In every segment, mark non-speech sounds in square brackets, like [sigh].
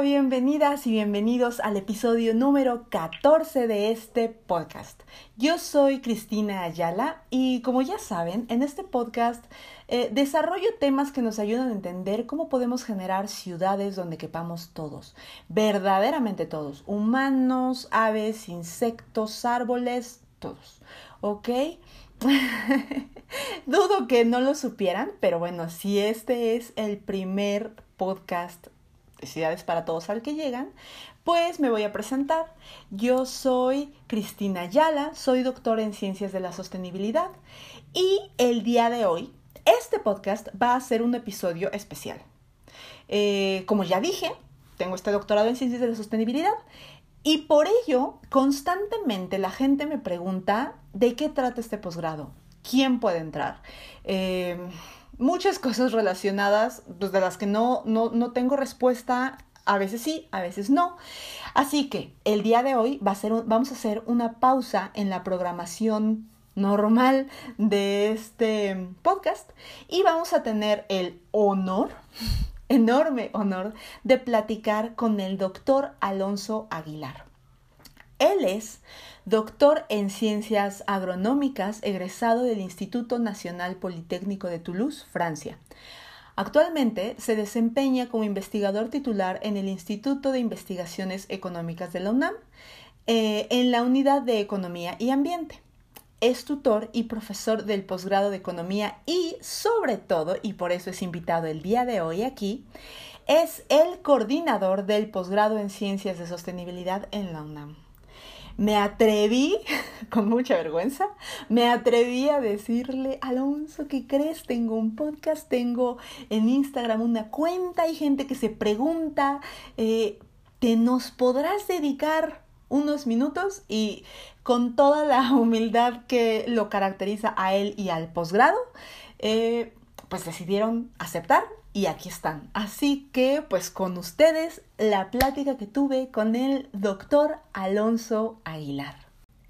Bienvenidas y bienvenidos al episodio número 14 de este podcast. Yo soy Cristina Ayala y como ya saben, en este podcast eh, desarrollo temas que nos ayudan a entender cómo podemos generar ciudades donde quepamos todos, verdaderamente todos, humanos, aves, insectos, árboles, todos, ¿ok? [laughs] Dudo que no lo supieran, pero bueno, si este es el primer podcast necesidades para todos al que llegan, pues me voy a presentar. Yo soy Cristina Ayala, soy doctora en Ciencias de la Sostenibilidad y el día de hoy este podcast va a ser un episodio especial. Eh, como ya dije, tengo este doctorado en Ciencias de la Sostenibilidad y por ello constantemente la gente me pregunta de qué trata este posgrado, quién puede entrar. Eh, muchas cosas relacionadas, pues de las que no, no, no tengo respuesta, a veces sí, a veces no. Así que el día de hoy va a ser vamos a hacer una pausa en la programación normal de este podcast y vamos a tener el honor, [laughs] enorme honor, de platicar con el doctor Alonso Aguilar. Él es doctor en ciencias agronómicas, egresado del Instituto Nacional Politécnico de Toulouse, Francia. Actualmente se desempeña como investigador titular en el Instituto de Investigaciones Económicas de la UNAM, eh, en la Unidad de Economía y Ambiente. Es tutor y profesor del posgrado de Economía y, sobre todo, y por eso es invitado el día de hoy aquí, es el coordinador del posgrado en Ciencias de Sostenibilidad en la UNAM me atreví, [laughs] con mucha vergüenza, me atreví a decirle, Alonso, ¿qué crees? Tengo un podcast, tengo en Instagram una cuenta, hay gente que se pregunta, eh, ¿te nos podrás dedicar unos minutos? Y con toda la [laughs] humildad que lo caracteriza a él y al posgrado, eh, pues decidieron aceptar y aquí están. Así que, pues con ustedes, la plática que tuve con el doctor Alonso Aguilar.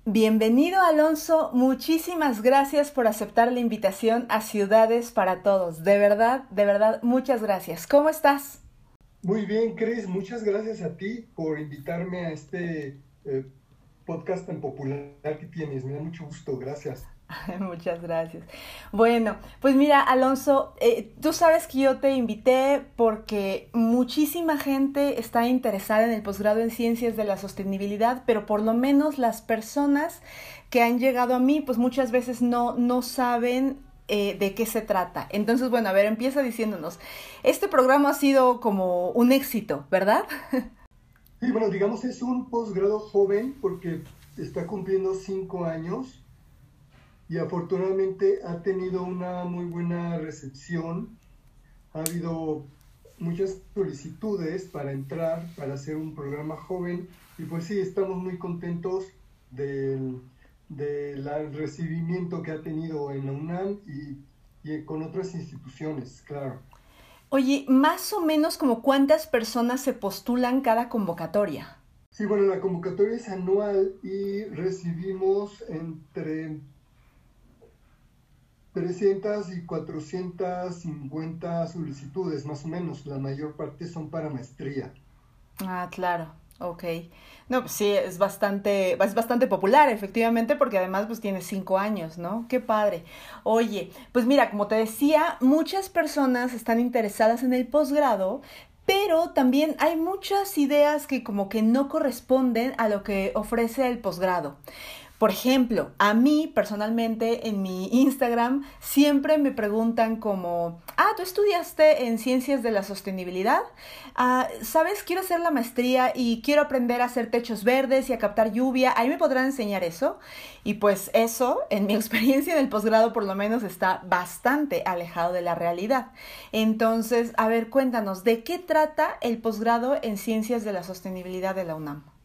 Bienvenido Alonso, muchísimas gracias por aceptar la invitación a Ciudades para Todos. De verdad, de verdad, muchas gracias. ¿Cómo estás? Muy bien, Cris, muchas gracias a ti por invitarme a este eh, podcast tan popular que tienes. Me da mucho gusto, gracias. [laughs] Muchas gracias. Bueno, pues mira, Alonso, eh, tú sabes que yo te invité porque muchísima gente está interesada en el posgrado en ciencias de la sostenibilidad, pero por lo menos las personas que han llegado a mí, pues muchas veces no, no saben eh, de qué se trata. Entonces, bueno, a ver, empieza diciéndonos, este programa ha sido como un éxito, ¿verdad? Sí, bueno, digamos es un posgrado joven porque está cumpliendo cinco años y afortunadamente ha tenido una muy buena recepción. Ha habido muchas solicitudes para entrar, para hacer un programa joven y pues sí, estamos muy contentos del, recibimiento que ha tenido en la UNAM y, y con otras instituciones, claro. Oye, más o menos como cuántas personas se postulan cada convocatoria. Sí, bueno, la convocatoria es anual y recibimos entre 300 y 450 solicitudes, más o menos. La mayor parte son para maestría. Ah, claro. Ok. No, pues sí, es bastante, es bastante popular, efectivamente, porque además pues tiene cinco años, ¿no? Qué padre. Oye, pues mira, como te decía, muchas personas están interesadas en el posgrado, pero también hay muchas ideas que como que no corresponden a lo que ofrece el posgrado. Por ejemplo, a mí personalmente en mi Instagram siempre me preguntan como, ah, tú estudiaste en ciencias de la sostenibilidad, ah, sabes, quiero hacer la maestría y quiero aprender a hacer techos verdes y a captar lluvia, ahí me podrán enseñar eso. Y pues eso, en mi [laughs] experiencia en el posgrado por lo menos, está bastante alejado de la realidad. Entonces, a ver, cuéntanos, ¿de qué trata el posgrado en ciencias de la sostenibilidad de la UNAM?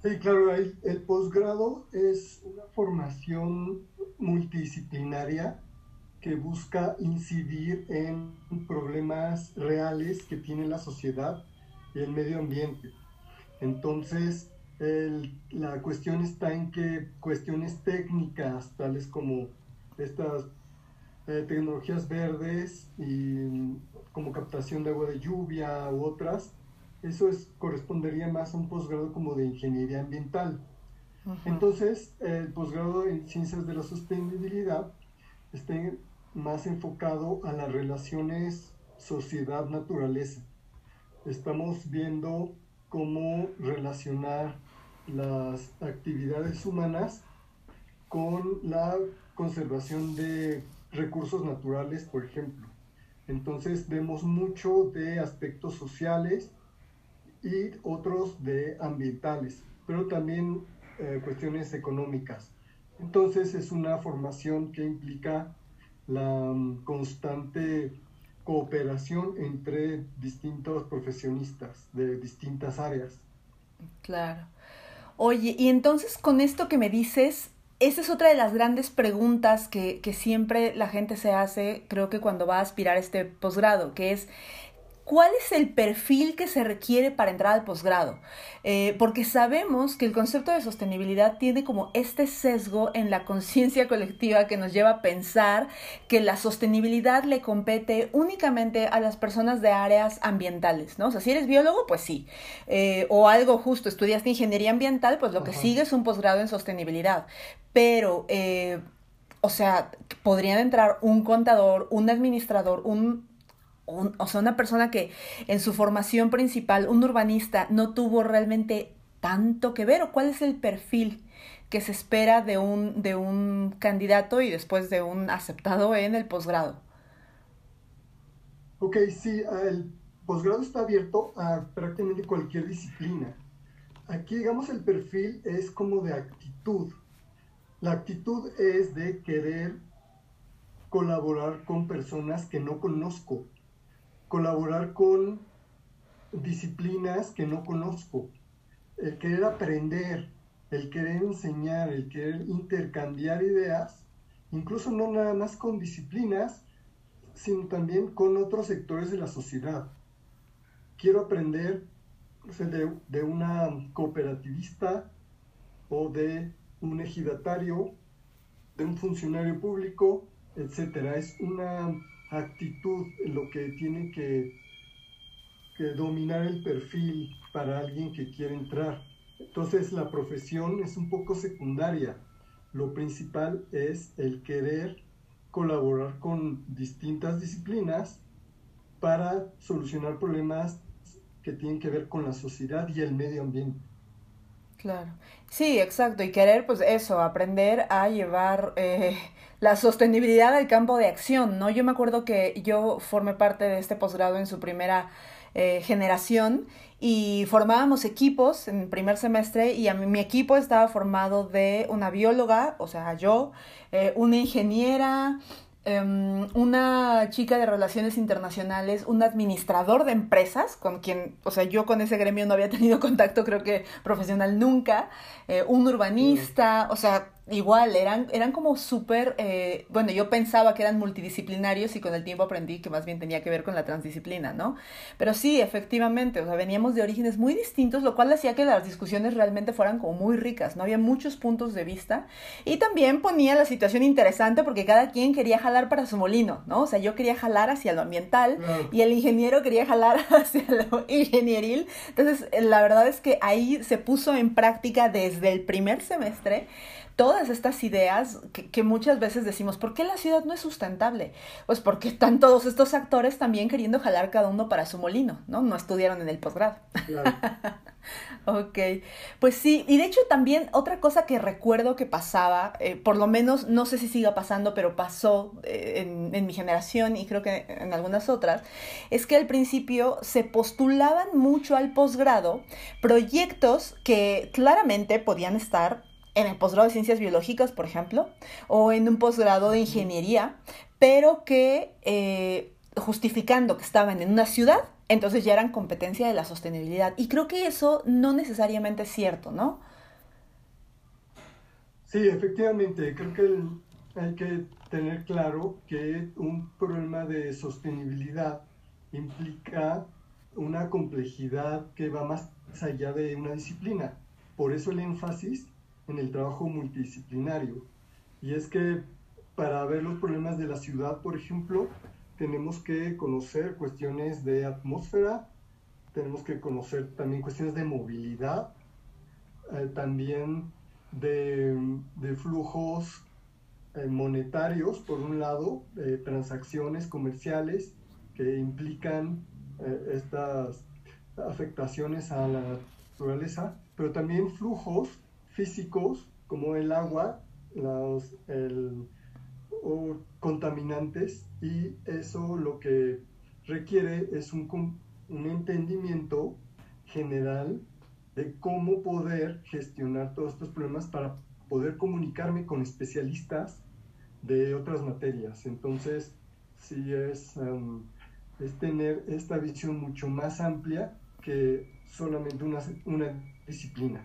Sí, claro, el, posgrado es una formación multidisciplinaria que busca incidir en problemas reales que tiene la sociedad y el medio ambiente. Entonces, la cuestión está en que cuestiones técnicas, tales como estas eh, tecnologías verdes y como captación de agua de lluvia u otras, eso es, correspondería más a un posgrado como de ingeniería ambiental. Entonces, el posgrado en ciencias de la sostenibilidad está más enfocado a las relaciones sociedad-naturaleza. Estamos viendo cómo relacionar las actividades humanas con la conservación de recursos naturales, por ejemplo. Entonces vemos mucho de aspectos sociales y otros de ambientales, pero también eh, cuestiones económicas. Entonces es una formación que implica la mm, constante cooperación entre distintos profesionistas de distintas áreas. Claro. Oye, y entonces con esto que me dices, esa es otra de las grandes preguntas que, que siempre la gente se hace, creo que cuando va a aspirar a este posgrado, que es ¿Cuál es el perfil que se requiere para entrar al posgrado? Eh, porque sabemos que el concepto de sostenibilidad tiene como este sesgo en la conciencia colectiva que nos lleva a pensar que la sostenibilidad le compete únicamente a las personas de áreas ambientales, ¿no? O sea, si eres biólogo, pues sí. Eh, o algo justo, estudiaste ingeniería ambiental, pues lo que sigue es un posgrado en sostenibilidad. Pero... Eh, o sea, podrían entrar un contador, un administrador, un o sea, una persona que en su formación principal, un urbanista, no tuvo realmente tanto que ver, o cuál es el perfil que se espera de un, de un candidato y después de un aceptado en el posgrado. Ok, sí, el posgrado está abierto a prácticamente cualquier disciplina. Aquí, digamos, el perfil es como de actitud. La actitud es de querer colaborar con personas que no conozco, colaborar con disciplinas que no conozco, el querer aprender, el querer enseñar, el querer intercambiar ideas, incluso no nada más con disciplinas, sino también con otros sectores de la sociedad. Quiero aprender de, de una cooperativista o de un ejidatario, de un funcionario público, etc. Es una actitud lo que tiene que, dominar el perfil para alguien que quiere entrar. Entonces la profesión es un poco secundaria. Lo principal es el querer colaborar con distintas disciplinas para solucionar problemas que tienen que ver con la sociedad y el medio ambiente. Claro. Sí, exacto. Y querer, pues eso, aprender a llevar eh, [laughs] la sostenibilidad al campo de acción, ¿no? Yo me acuerdo que yo formé parte de este posgrado en su primera eh, generación y formábamos equipos en primer semestre y a mí, mi equipo estaba formado de una bióloga, o sea, yo, eh, una ingeniera, Em, una chica de relaciones internacionales, un administrador de empresas, con quien, o sea, yo con ese gremio no había tenido [laughs] contacto, creo que profesional nunca, eh, un urbanista, o sea, igual, eran, eran como súper, eh, bueno, yo pensaba que eran multidisciplinarios y con el tiempo aprendí que más bien tenía que ver con la transdisciplina, ¿no? Pero sí, efectivamente, o sea, veníamos de orígenes muy distintos, lo cual hacía que las discusiones realmente fueran como muy ricas, ¿no? Había muchos puntos de vista y también ponía la situación interesante porque cada quien quería jalar para su molino, ¿no? O sea, yo quería jalar hacia lo ambiental y el ingeniero quería jalar [laughs] hacia lo ingenieril. Entonces, la verdad es que ahí se puso en práctica desde el primer semestre todas estas ideas que, muchas veces decimos, ¿por qué la ciudad no es sustentable? Pues porque están todos estos actores también queriendo jalar cada uno para su molino, ¿no? No estudiaron en el posgrado. Claro. [laughs] ok, pues sí, y de hecho también otra cosa que recuerdo que pasaba, eh, por lo menos no sé si siga pasando, pero pasó eh, en, en mi generación y creo que en algunas otras, es que al principio se postulaban mucho al posgrado proyectos que claramente podían estar en el posgrado de ciencias biológicas, por ejemplo, o en un posgrado de ingeniería, pero que eh, justificando que estaban en una ciudad, entonces ya eran competencia de la sostenibilidad. Y creo que eso no necesariamente es cierto, ¿no? Sí, efectivamente, creo que hay que tener claro que un problema de sostenibilidad implica una complejidad que va más allá de una disciplina. Por eso el énfasis en el trabajo multidisciplinario. Y es que para ver los problemas de la ciudad, por ejemplo, tenemos que conocer cuestiones de atmósfera, tenemos que conocer también cuestiones de movilidad, eh, también de, flujos eh, monetarios, por un lado, transacciones comerciales que implican eh, estas afectaciones a la naturaleza, pero también flujos físicos como el agua, los o contaminantes, y eso lo que requiere es un, un entendimiento general de cómo poder gestionar todos estos problemas para poder comunicarme con especialistas de otras materias. Entonces, sí es, es tener esta visión mucho más amplia que solamente una, una disciplina.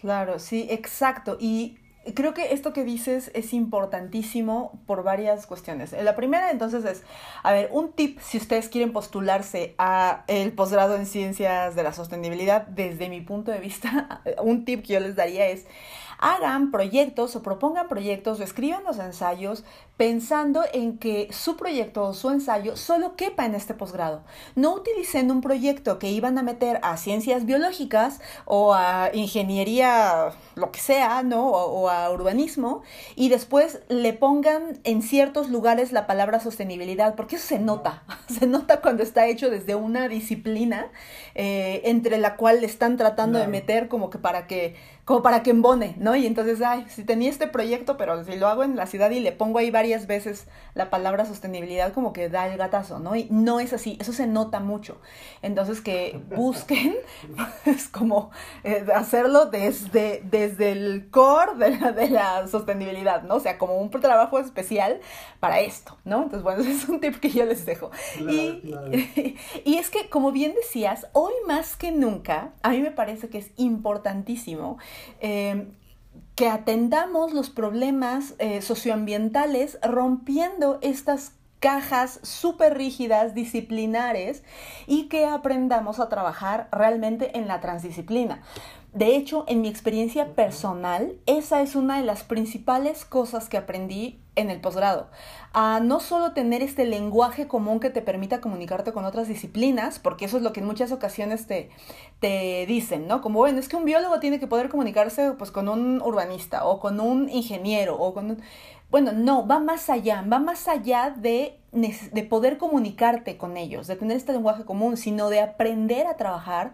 Claro, sí, exacto. Y creo que esto que dices es importantísimo por varias cuestiones. La primera entonces es, a ver, un tip si ustedes quieren postularse a el posgrado en ciencias de la sostenibilidad, desde mi punto de vista, [laughs] un tip que yo les daría es hagan proyectos o propongan proyectos o escriban los ensayos pensando en que su proyecto o su ensayo solo quepa en este posgrado. No utilicen un proyecto que iban a meter a ciencias biológicas o a ingeniería, lo que sea, ¿no? O, a urbanismo y después le pongan en ciertos lugares la palabra sostenibilidad, porque eso se nota, [laughs] se nota cuando está hecho desde una disciplina eh, entre la cual le están tratando de meter como que para que como para que embone, ¿no? Y entonces, ay, si tenía este proyecto, pero si lo hago en la ciudad y le pongo ahí varias veces la palabra sostenibilidad, como que da el gatazo, ¿no? Y no es así, eso se nota mucho. Entonces, que [laughs] busquen, [laughs] es como eh, hacerlo desde, desde el core de la, de la sostenibilidad, ¿no? O sea, como un trabajo especial para esto, ¿no? Entonces, bueno, [laughs] ese es un tip que yo les dejo. y, y es que, como bien decías, hoy más que nunca, a mí me parece que es importantísimo eh, que atendamos los problemas eh, socioambientales rompiendo estas cajas súper rígidas, disciplinares, y que aprendamos a trabajar realmente en la transdisciplina. De hecho, en mi experiencia personal, esa es una de las principales cosas que aprendí en el posgrado. A no solo tener este lenguaje común que te permita comunicarte con otras disciplinas, porque eso es lo que en muchas ocasiones te, te dicen, ¿no? Como, bueno, es que un biólogo tiene que poder comunicarse pues, con un urbanista o con un ingeniero o con un... Bueno, no, va más allá, va más allá de, de poder comunicarte con ellos, de tener este lenguaje común, sino de aprender a trabajar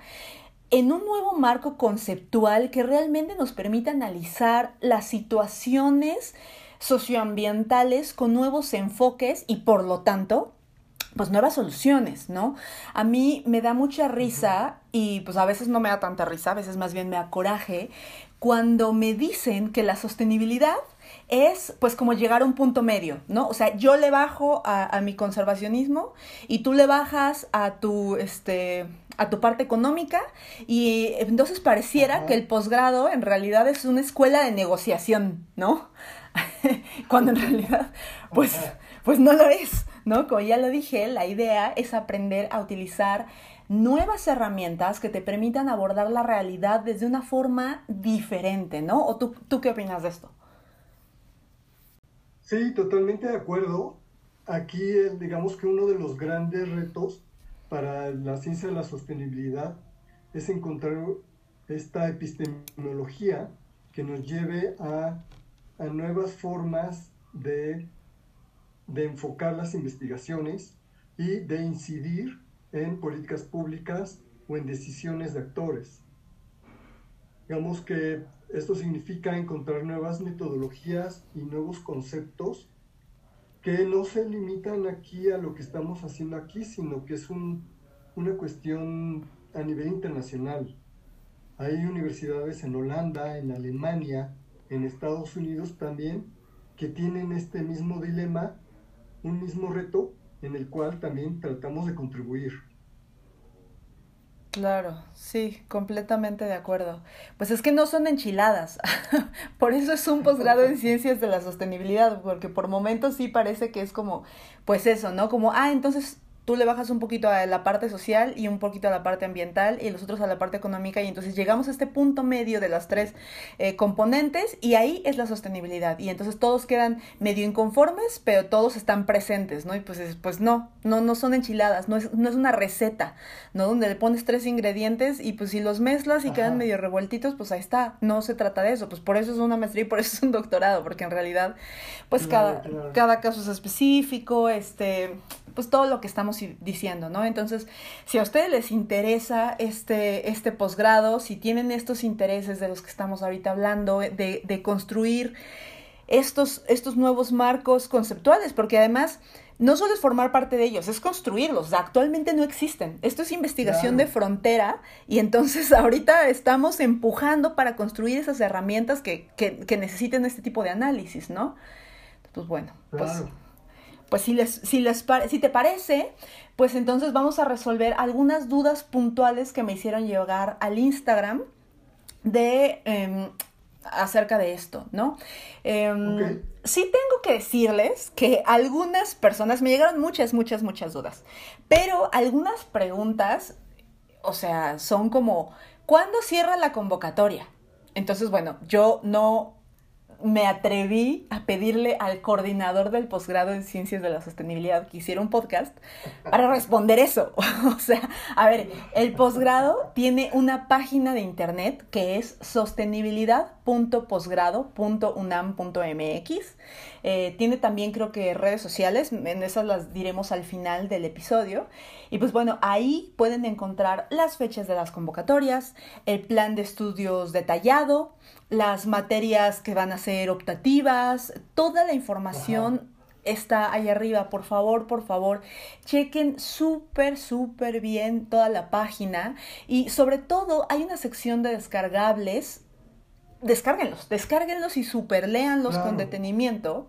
en un nuevo marco conceptual que realmente nos permita analizar las situaciones socioambientales con nuevos enfoques y por lo tanto pues nuevas soluciones, ¿no? A mí me da mucha risa y pues a veces no me da tanta risa, a veces más bien me da coraje cuando me dicen que la sostenibilidad es pues como llegar a un punto medio, ¿no? O sea, yo le bajo a, mi conservacionismo y tú le bajas a tu, este, a tu parte económica y entonces pareciera que el posgrado en realidad es una escuela de negociación, ¿no? [laughs] Cuando en realidad, pues, pues no lo es, ¿no? Como ya lo dije, la idea es aprender a utilizar nuevas herramientas que te permitan abordar la realidad desde una forma diferente, ¿no? ¿O tú, tú qué opinas de esto? Sí, totalmente de acuerdo. Aquí, digamos que uno de los grandes retos para la ciencia de la sostenibilidad es encontrar esta epistemología que nos lleve a, nuevas formas de, de enfocar las investigaciones y de incidir en políticas públicas o en decisiones de actores. Digamos que esto significa encontrar nuevas metodologías y nuevos conceptos que no se limitan aquí a lo que estamos haciendo aquí, sino que es una cuestión a nivel internacional. Hay universidades en Holanda, en Alemania, en Estados Unidos también, que tienen este mismo dilema, un mismo reto en el cual también tratamos de contribuir. Claro, sí, completamente de acuerdo. Pues es que no son enchiladas. [laughs] por eso es un posgrado en [laughs] ciencias de la sostenibilidad, porque por momentos sí parece que es como, pues eso, ¿no? Como, ah, entonces tú le bajas un poquito a la parte social y un poquito a la parte ambiental y los otros a la parte económica y entonces llegamos a este punto medio de las tres eh, componentes y ahí es la sostenibilidad y entonces todos quedan medio inconformes pero todos están presentes, ¿no? Y pues, pues no, no, no son enchiladas, no es, no es una receta, ¿no? Donde le pones tres ingredientes y pues si los mezclas y quedan medio revueltitos, pues ahí está, no se trata de eso, pues por eso es una maestría y por eso es un doctorado, porque en realidad pues cada, cada caso es específico, este, pues todo lo que estamos diciendo, ¿no? Entonces, si a ustedes les interesa este, este posgrado, si tienen estos intereses de los que estamos ahorita hablando, de, de construir estos, estos nuevos marcos conceptuales, porque además no solo es formar parte de ellos, es construirlos. actualmente no existen. Esto es investigación de frontera y entonces [laughs] ahorita estamos empujando para construir esas herramientas que, que, que necesiten este tipo de análisis, ¿no? Pues bueno, pues pues si, les, si, les, si te parece, pues entonces vamos a resolver algunas dudas puntuales que me hicieron llegar al Instagram de em, acerca de esto, ¿no? Em, sí tengo que decirles que algunas personas, me llegaron muchas, muchas, muchas dudas, pero algunas preguntas, o sea, son como, ¿cuándo cierra la convocatoria? Entonces, bueno, yo no me atreví a pedirle al coordinador del posgrado en Ciencias de la Sostenibilidad que hiciera un podcast para responder eso. [laughs] o sea, a ver, el posgrado tiene una página de internet que es sostenibilidad.posgrado.unam.mx. Eh, tiene también creo que redes sociales, en esas las diremos al final del episodio. Y pues bueno, ahí pueden encontrar las fechas de las convocatorias, el plan de estudios detallado, las materias que van a ser optativas, toda la información está ahí arriba. Por favor, por favor, chequen súper, súper bien toda la página y sobre todo hay una sección de descargables. Descárguenlos, descárguenlos y super leanlos con detenimiento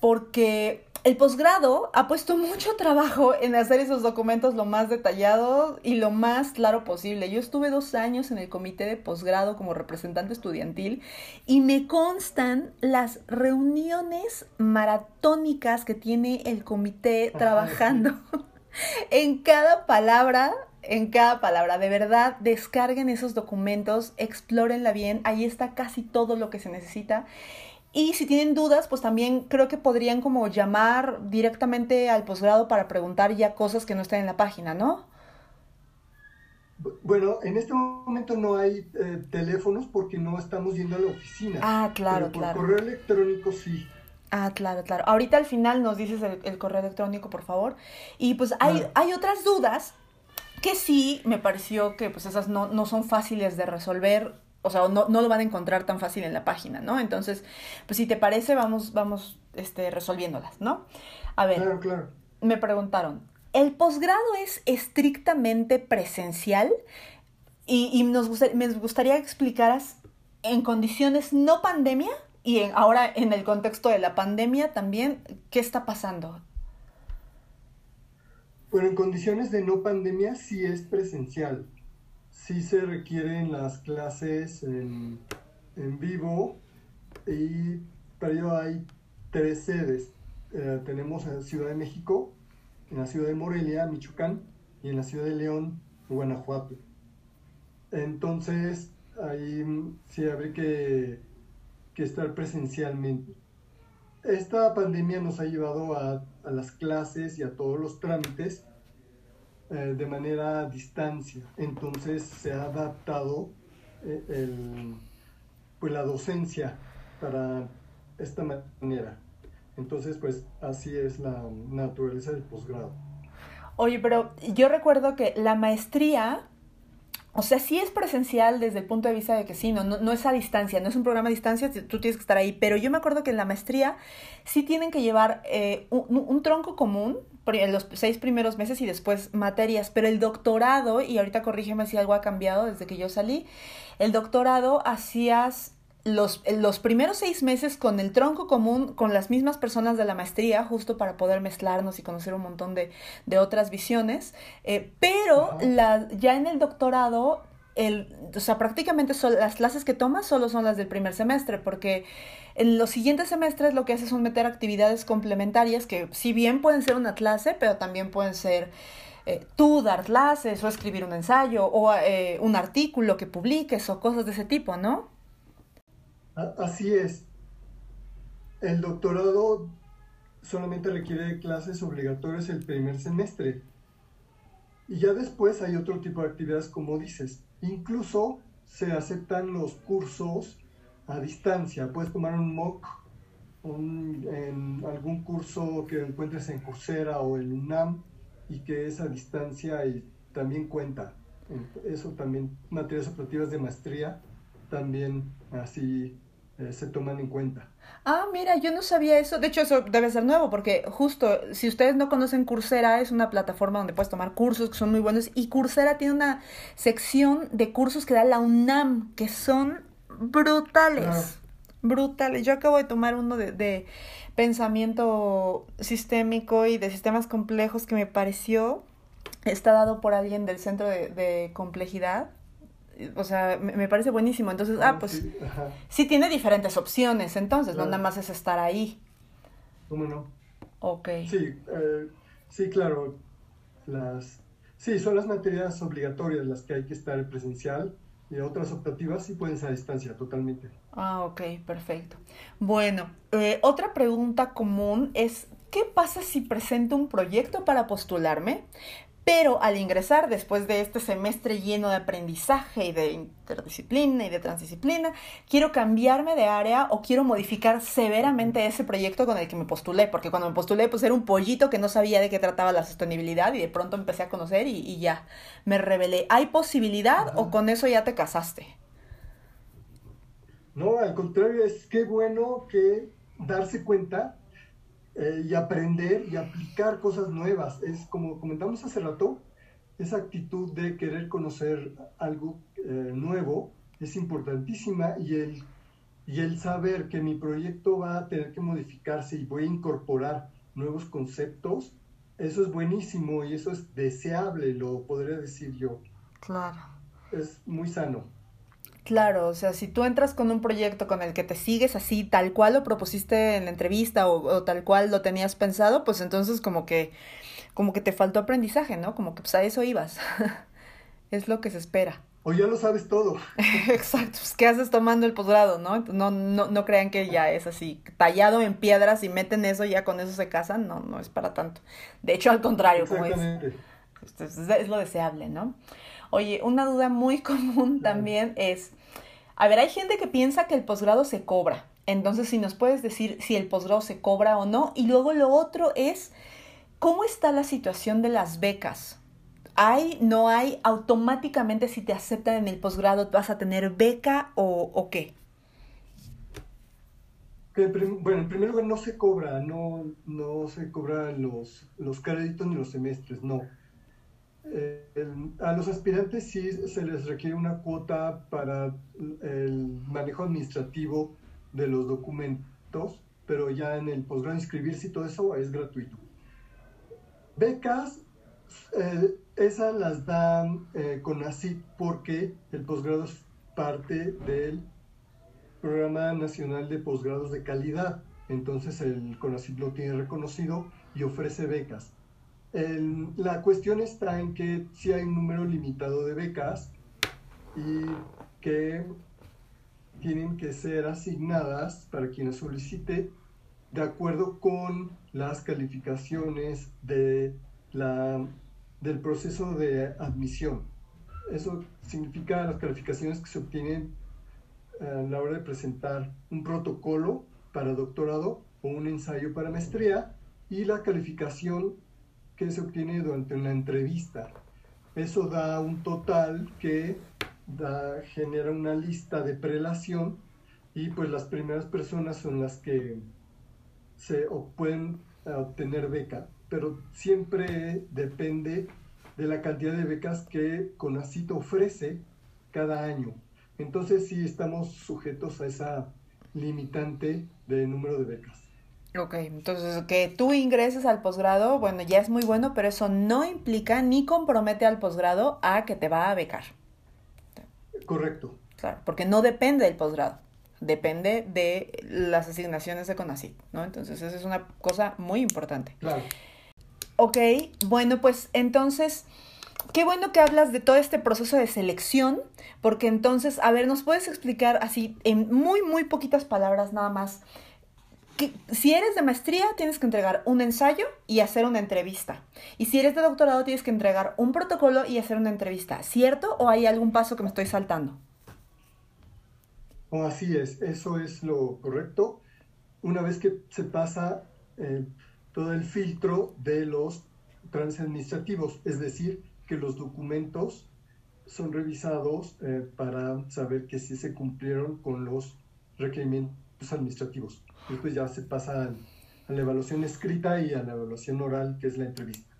porque el posgrado ha puesto mucho [laughs] trabajo en hacer esos documentos lo más detallados y lo más claro posible. Yo estuve dos años en el comité de posgrado como representante estudiantil y me constan las reuniones maratónicas que tiene el comité trabajando [laughs] en cada palabra en cada palabra. De verdad, descarguen esos documentos, explórenla bien. Ahí está casi todo lo que se necesita. Y si tienen dudas, pues también creo que podrían como llamar directamente al posgrado para preguntar ya cosas que no estén en la página, ¿no? Bueno, en este momento no hay eh, teléfonos porque no estamos yendo a la oficina. Ah, claro, pero por claro. correo electrónico sí. Ah, claro, claro. Ahorita al final nos dices el, correo electrónico, por favor. Y pues hay, hay otras dudas que sí me pareció que pues esas no, no son fáciles de resolver o sea, no, no, lo van a encontrar tan fácil en la página, ¿no? Entonces, pues si te parece, vamos, vamos este, resolviéndolas, ¿no? A ver, claro, claro. me preguntaron, ¿el posgrado es estrictamente presencial? Y, y nos me gustaría que explicaras en condiciones no pandemia y en, ahora en el contexto de la pandemia también, ¿qué está pasando? Bueno, en condiciones de no pandemia sí es presencial sí se requieren las clases en, vivo y para ello hay tres sedes. Eh, tenemos en Ciudad de México, en la Ciudad de Morelia, Michoacán, y en la Ciudad de León, Guanajuato. Entonces, ahí sí habría que, que estar presencialmente. Esta pandemia nos ha llevado a, las clases y a todos los trámites eh, de manera a distancia. Entonces se ha adaptado eh, el, pues la docencia para esta manera. Entonces, pues así es la naturaleza del posgrado. Oye, pero yo recuerdo que la maestría, o sea, sí es presencial desde el punto de vista de que sí, no, no, es a distancia, no es un programa a distancia, tú tienes que estar ahí, pero yo me acuerdo que en la maestría sí tienen que llevar eh, un, tronco común en los seis primeros meses y después materias, pero el doctorado, y ahorita corrígeme si algo ha cambiado desde que yo salí, el doctorado hacías los, los, primeros seis meses con el tronco común, con las mismas personas de la maestría, justo para poder mezclarnos y conocer un montón de, de otras visiones, eh, pero la, ya en el doctorado, el, o sea, prácticamente son, las clases que tomas solo son las del primer semestre, porque en los siguientes semestres lo que haces son meter actividades complementarias que si bien pueden ser una clase, pero también pueden ser eh, tú dar clases o escribir un ensayo o eh, un artículo que publiques o cosas de ese tipo, ¿no? Así es. El doctorado solamente requiere clases obligatorias el primer semestre. Y ya después hay otro tipo de actividades como dices. Incluso se aceptan los cursos a distancia. Puedes tomar un MOOC en algún curso que encuentres en Coursera o en UNAM y que es a distancia y también cuenta. Eso también, materias operativas de maestría, también así eh, se toman en cuenta. Ah, mira, yo no sabía eso. De hecho, eso debe ser nuevo, porque justo, si ustedes no conocen Coursera, es una plataforma donde puedes tomar cursos que son muy buenos. Y Coursera tiene una sección de cursos que da la UNAM, que son brutales. Brutales. Yo acabo de tomar uno de, de pensamiento sistémico y de sistemas complejos que me pareció. Está dado por alguien del centro de, de complejidad o sea, me, parece buenísimo. Entonces, ah, pues sí, tiene diferentes opciones, entonces, no nada más es estar ahí. ¿Cómo no? Ok. Sí, eh, sí, claro. Las, sí, son las materias obligatorias las que hay que estar presencial y otras optativas sí pueden ser a distancia, totalmente. Ah, ok, perfecto. Bueno, eh, otra pregunta común es, ¿qué pasa si presento un proyecto para postularme? Pero al ingresar, después de este semestre lleno de aprendizaje y de interdisciplina y de transdisciplina, quiero cambiarme de área o quiero modificar severamente ese proyecto con el que me postulé, porque cuando me postulé pues era un pollito que no sabía de qué trataba la sostenibilidad y de pronto empecé a conocer y, ya me revelé. ¿Hay posibilidad o con eso ya te casaste? No, al contrario, es que bueno que darse cuenta eh, y aprender y aplicar cosas nuevas. Es como comentamos hace rato, esa actitud de querer conocer algo eh, nuevo es importantísima y el, y el saber que mi proyecto va a tener que modificarse y voy a incorporar nuevos conceptos, eso es buenísimo y eso es deseable, lo podría decir yo. Claro. Es muy sano. Claro, o sea, si tú entras con un proyecto con el que te sigues así, tal cual lo propusiste en la entrevista o, tal cual lo tenías pensado, pues entonces como que, como que te faltó aprendizaje, ¿no? Como que pues a eso ibas. [laughs] es lo que se espera. O ya lo sabes todo. [laughs] Exacto, pues ¿qué haces tomando el posgrado, no? No, no? no crean que ya es así, tallado en piedras y meten eso, ya con eso se casan, no, no es para tanto. De hecho, al contrario, como es, es, es lo deseable, ¿no? Oye, una duda muy [laughs] común también es, a ver, hay gente que piensa que el posgrado se cobra. Entonces, si nos puedes decir si el posgrado se cobra o no. Y luego lo otro es, ¿cómo está la situación de las becas? ¿Hay, no hay? ¿Automáticamente si te aceptan en el posgrado vas a tener beca o, o qué? bueno, en primer lugar no se cobra, no, no se cobran los, los créditos ni los semestres, no. Eh, a los aspirantes sí se les requiere una cuota para el manejo administrativo de los documentos, pero ya en el posgrado inscribirse y todo eso es gratuito. Becas, eh, esas las dan eh, porque el posgrado es parte del Programa Nacional de Posgrados de Calidad. Entonces el CONACYT lo tiene reconocido y ofrece becas la cuestión está en que si hay un número limitado de becas y que tienen que ser asignadas para quienes solicite de acuerdo con las calificaciones de la, del proceso de admisión. Eso significa las calificaciones que se obtienen eh, a la hora de presentar un protocolo para doctorado o un ensayo para maestría y la calificación se obtiene durante una entrevista. Eso da un total que da, genera una lista de prelación y pues las primeras personas son las que se pueden obtener beca, pero siempre depende de la cantidad de becas que CONACIT ofrece cada año. Entonces sí estamos sujetos a esa limitante de número de becas. Ok, entonces que tú ingreses al posgrado, bueno, ya es muy bueno, pero eso no implica ni compromete al posgrado a que te va a becar. Correcto. Claro, porque no depende del posgrado, depende de las asignaciones de CONACYT, ¿no? Entonces, esa es una cosa muy importante. Claro. Ok, bueno, pues entonces, qué bueno que hablas de todo este proceso de selección, porque entonces, a ver, ¿nos puedes explicar así en muy, muy poquitas palabras nada más? Si eres de maestría, tienes que entregar un ensayo y hacer una entrevista. Y si eres de doctorado, tienes que entregar un protocolo y hacer una entrevista. ¿Cierto o hay algún paso que me estoy saltando? Oh, así es, eso es lo correcto. Una vez que se pasa eh, todo el filtro de los trámites administrativos, es decir, que los documentos son revisados eh, para saber que sí se cumplieron con los requerimientos administrativos. Después ya se pasa a la evaluación escrita y a la evaluación oral, que es la entrevista.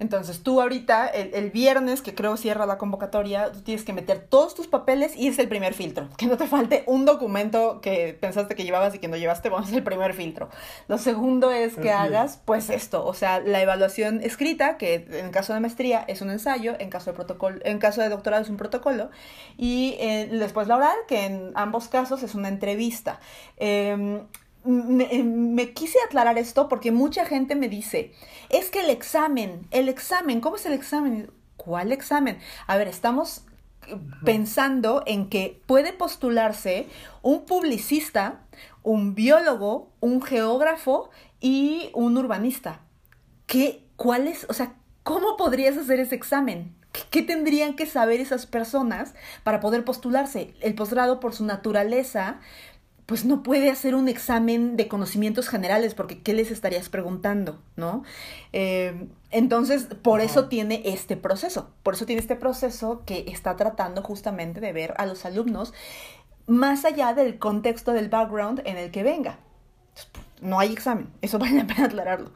Entonces tú ahorita, el, viernes, que creo cierra la convocatoria, tú tienes que meter todos tus papeles y es el primer filtro. [laughs] Que no te falte un documento que pensaste que llevabas y que no llevaste, vamos, es el primer filtro. Lo segundo es que hagas, pues esto, o sea, la evaluación escrita, que en caso de maestría es un ensayo, en caso de protocolo, en caso de doctorado es un protocolo, y eh, después la oral, que en ambos casos es una entrevista. Em, me, me, quise aclarar esto porque mucha gente me dice, es que el examen, el examen, ¿cómo es el examen? ¿Cuál examen? A ver, estamos pensando en que puede postularse un publicista, un biólogo, un geógrafo y un urbanista. ¿Qué, cuál es, o sea, cómo podrías hacer ese examen? ¿Qué tendrían que saber esas personas para poder postularse? El posgrado, por su naturaleza, pues no puede hacer un examen de conocimientos generales, porque ¿qué les estarías preguntando? ¿No? Eh, entonces, por eso tiene este proceso, por eso tiene este proceso que está tratando justamente de ver a los alumnos más allá del contexto del background en el que venga. No hay examen, eso [laughs] vale la pena aclararlo.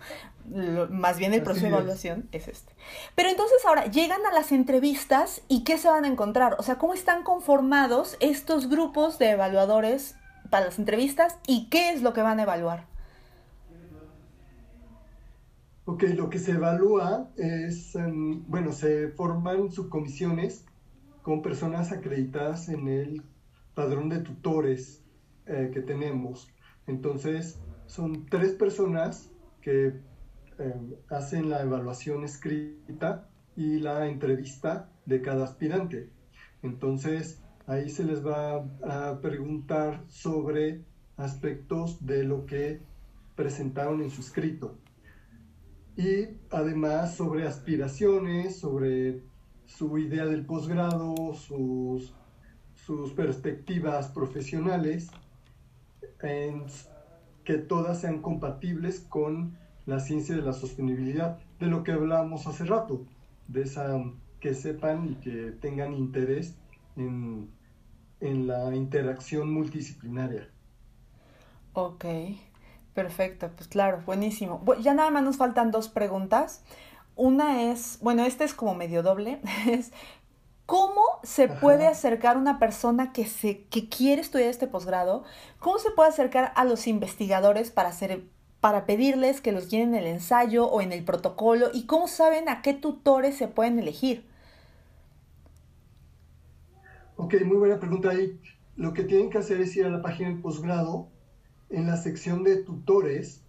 más bien el proceso de evaluación es este. Pero entonces ahora llegan a las entrevistas y ¿qué se van a encontrar? O sea, ¿cómo están conformados estos grupos de evaluadores para las entrevistas y qué es lo que van a evaluar? Ok, lo que se evalúa es, em, bueno, se forman subcomisiones con personas acreditadas en el padrón de tutores eh, que tenemos. Entonces, son tres personas que em, hacen la evaluación escrita y la entrevista de cada aspirante. Entonces, Ahí se les va a preguntar sobre aspectos de lo que presentaron en su escrito. Y además sobre aspiraciones, sobre su idea del posgrado, sus, sus perspectivas profesionales, que todas sean compatibles con la ciencia de la sostenibilidad, de lo que hablábamos hace rato, de esa que sepan y que tengan interés en, la interacción multidisciplinaria. Ok, perfecto, pues claro, buenísimo. Ya nada más nos faltan dos preguntas. Una es, bueno, esta es como medio doble, [laughs] es ¿Cómo se puede acercar una persona que, se, que quiere estudiar este posgrado? ¿Cómo se puede acercar a los investigadores para, hacer, para pedirles que los llenen en el ensayo o en el protocolo? ¿Y cómo saben a qué tutores se pueden elegir? Ok, muy buena pregunta ahí. Lo que tienen que hacer es ir a la página del posgrado, en la sección de tutores,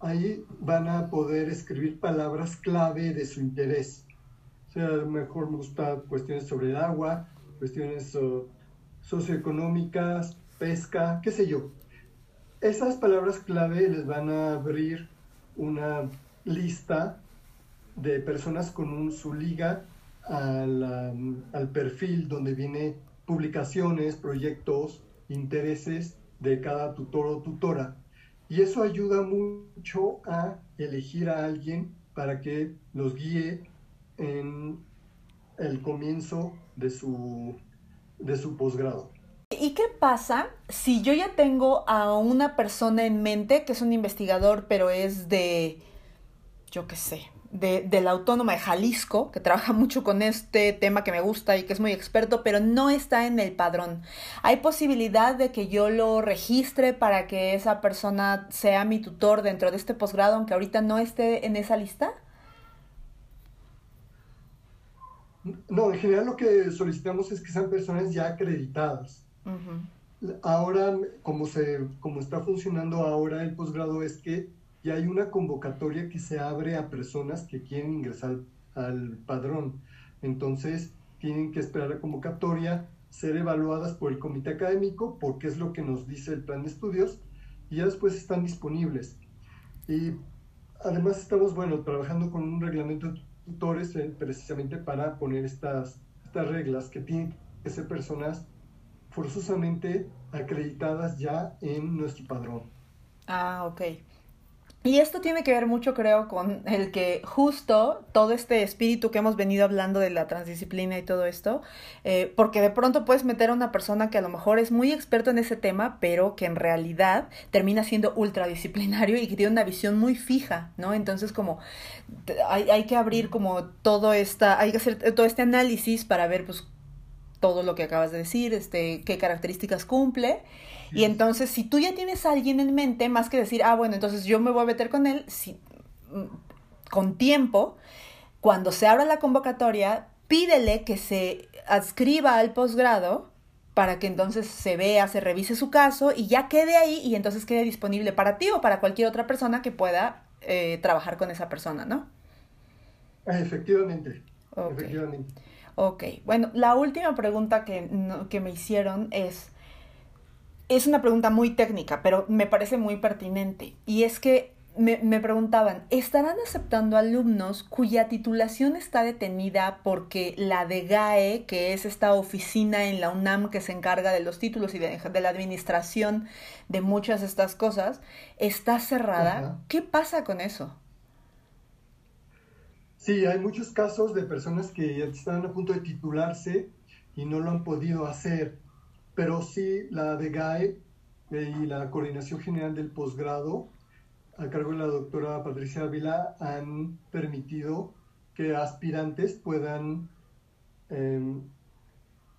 ahí van a poder escribir palabras clave de su interés. O sea, a lo mejor me gusta cuestiones sobre el agua, cuestiones socioeconómicas, pesca, qué sé yo. Esas palabras clave les van a abrir una lista de personas con su liga al, perfil donde viene publicaciones, proyectos, intereses de cada tutor o tutora. Y eso ayuda mucho a elegir a alguien para que los guíe en el comienzo de su, de su posgrado. ¿Y qué pasa si yo ya tengo a una persona en mente que es un investigador, pero es de, yo qué sé, de, de, la Autónoma de Jalisco, que trabaja mucho con este tema que me gusta y que es muy experto, pero no está en el padrón. ¿Hay posibilidad de que yo lo registre para que esa persona sea mi tutor dentro de este posgrado, aunque ahorita no esté en esa lista? No, en general lo que solicitamos es que sean personas ya acreditadas. Ahora, como, se, como está funcionando ahora el posgrado, es que ya hay una convocatoria que se abre a personas que quieren ingresar al padrón. Entonces, tienen que esperar la convocatoria, ser evaluadas por el comité académico, porque es lo que nos dice el plan de estudios, y ya después están disponibles. Y además estamos, bueno, trabajando con un reglamento de tutores eh, precisamente para poner estas, estas reglas que tienen que ser personas forzosamente acreditadas ya en nuestro padrón. Ah, ok. Y esto tiene que ver mucho, creo, con el que justo todo este espíritu que hemos venido hablando de la transdisciplina y todo esto, eh, porque de pronto puedes meter a una persona que a lo mejor es muy experto en ese tema, pero que en realidad termina siendo ultradisciplinario y que tiene una visión muy fija, ¿no? Entonces, como hay, hay que abrir como todo esta, hay que hacer todo este análisis para ver, pues, todo lo que acabas de decir, este, qué características cumple. Y entonces, si tú ya tienes a alguien en mente, más que decir, ah, bueno, entonces yo me voy a meter con él, si, mm, con tiempo, cuando se abra la convocatoria, pídele que se adscriba al posgrado para que entonces se vea, se revise su caso y ya quede ahí y entonces quede disponible para ti o para cualquier otra persona que pueda eh, trabajar con esa persona, ¿no? Efectivamente. Efectivamente. Ok, bueno, la última pregunta que, que me hicieron es, es una pregunta muy técnica, pero me parece muy pertinente. Y es que me, me, preguntaban, ¿estarán aceptando alumnos cuya titulación está detenida porque la DGAE, que es esta oficina en la UNAM que se encarga de los títulos y de, de la administración de muchas de estas cosas, está cerrada? ¿Qué pasa con eso? Sí, hay muchos casos de personas que están a punto de titularse y no lo han podido hacer, pero sí la DGAE y la Coordinación General del Posgrado, a cargo de la doctora Patricia Ávila, han permitido que aspirantes puedan em,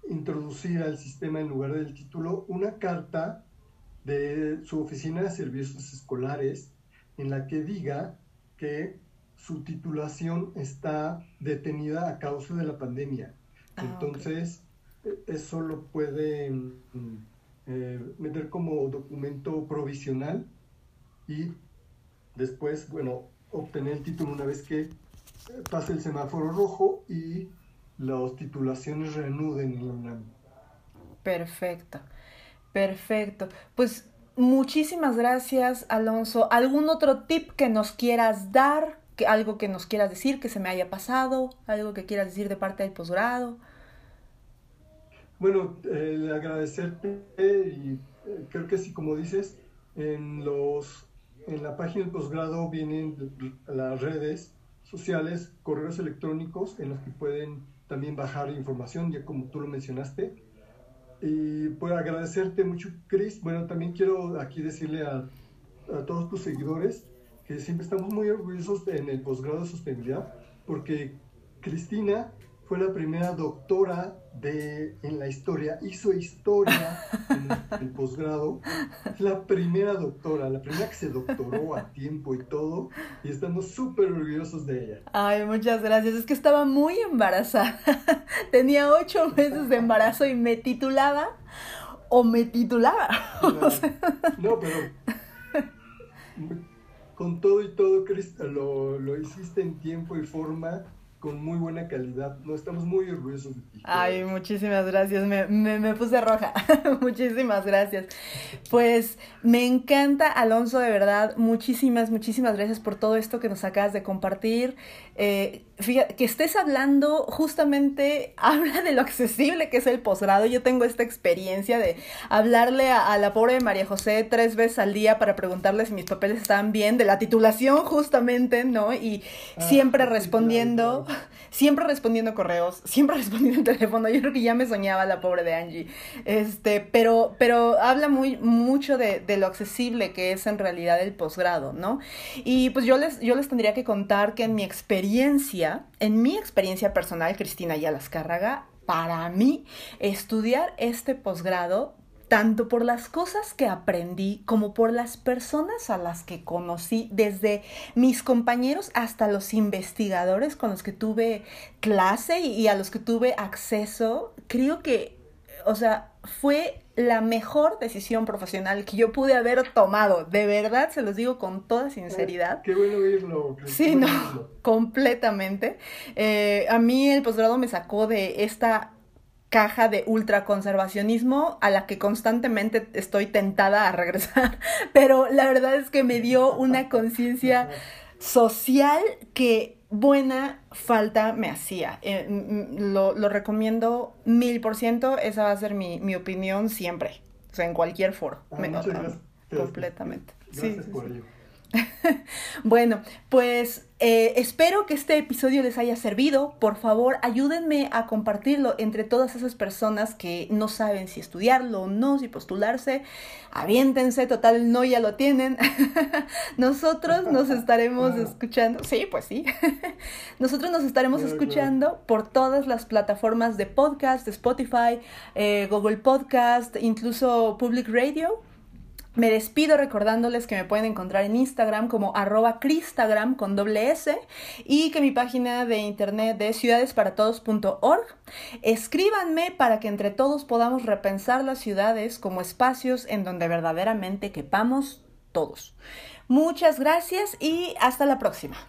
introducir al sistema en lugar del título una carta de su oficina de servicios escolares en la que diga que su titulación está detenida a causa de la pandemia. Ah, Entonces, e, eso lo puede mm, eh, meter como documento provisional y después, bueno, obtener el título una vez que eh, pase el semáforo rojo y las titulaciones reanuden en la UNAM. Perfecto, perfecto. Pues muchísimas gracias, Alonso. ¿Algún otro tip que nos quieras dar algo que nos quieras decir, que se me haya pasado, algo que quieras decir de parte del posgrado. Bueno, eh, agradecerte y eh, creo que sí, como dices, en, los, en la página del posgrado vienen las redes sociales, correos electrónicos en los que pueden también bajar información, ya como tú lo mencionaste. Y pues agradecerte mucho, Chris. Bueno, también quiero aquí decirle a, a todos tus seguidores que siempre estamos muy orgullosos en el posgrado de sostenibilidad, porque Cristina fue la primera doctora de, en la historia, hizo historia en el posgrado, la primera doctora, la primera que se doctoró a tiempo y todo, y estamos súper orgullosos de ella. Ay, muchas gracias, es que estaba muy embarazada, [laughs] tenía ocho meses de embarazo y me titulaba o me titulaba. [laughs] no pero con todo y todo, Chris, lo, lo hiciste en tiempo y forma con muy buena calidad. No estamos muy orgullosos de ti. Ay, muchísimas gracias. Me, me, me puse roja. [laughs] muchísimas gracias. Pues me encanta, Alonso, de verdad. Muchísimas, muchísimas gracias por todo esto que nos acabas de compartir. Eh, fíjate, que estés hablando justamente, [laughs] habla de lo accesible que es el posgrado. Yo tengo esta experiencia de hablarle a, la pobre María José tres veces al día para preguntarle si mis papeles están bien, de la titulación justamente, ¿no? Y ah, siempre respondiendo, [laughs] siempre respondiendo correos, siempre [laughs] respondiendo el teléfono. Yo creo que ya me soñaba la pobre de Angie. Este, pero, pero habla muy, mucho de, lo accesible que es en realidad el posgrado, ¿no? Y pues yo les, yo les tendría que contar que en mi experiencia, en mi experiencia personal, Cristina Yalascárraga, para mí, estudiar este posgrado tanto por las cosas que aprendí como por las personas a las que conocí, desde mis compañeros hasta los investigadores con los que tuve clase y, a los que tuve acceso, creo que, o sea, fue la mejor decisión profesional que yo pude haber tomado. De verdad, se los digo con toda sinceridad. Qué bueno oírlo. Sí, no, completamente. Eh, a mí el posgrado me sacó de esta caja de ultraconservacionismo a la que constantemente estoy tentada a regresar, [laughs] pero la verdad es que me dio una conciencia social que buena falta me hacía. Eh, lo, lo, recomiendo mil por ciento, esa va a ser mi, mi opinión siempre, o sea, en cualquier foro. Ah, me, completamente. Gracias por ello. Bueno, pues eh, espero que este episodio les haya servido. Por favor, ayúdenme a compartirlo entre todas esas personas que no saben si estudiarlo o no, si postularse. Aviéntense, total, no ya lo tienen. [laughs] Nosotros nos [laughs] estaremos escuchando. Sí, pues sí. [laughs] Nosotros nos estaremos escuchando por todas las plataformas de podcast, Spotify, eh, Google Podcast, incluso Public Radio. Me despido recordándoles que me pueden encontrar en Instagram como arroba cristagram con doble S y que mi página de internet es ciudadesparatodos.org. Escríbanme para que entre todos podamos repensar las ciudades como espacios en donde verdaderamente quepamos todos. Muchas gracias y hasta la próxima.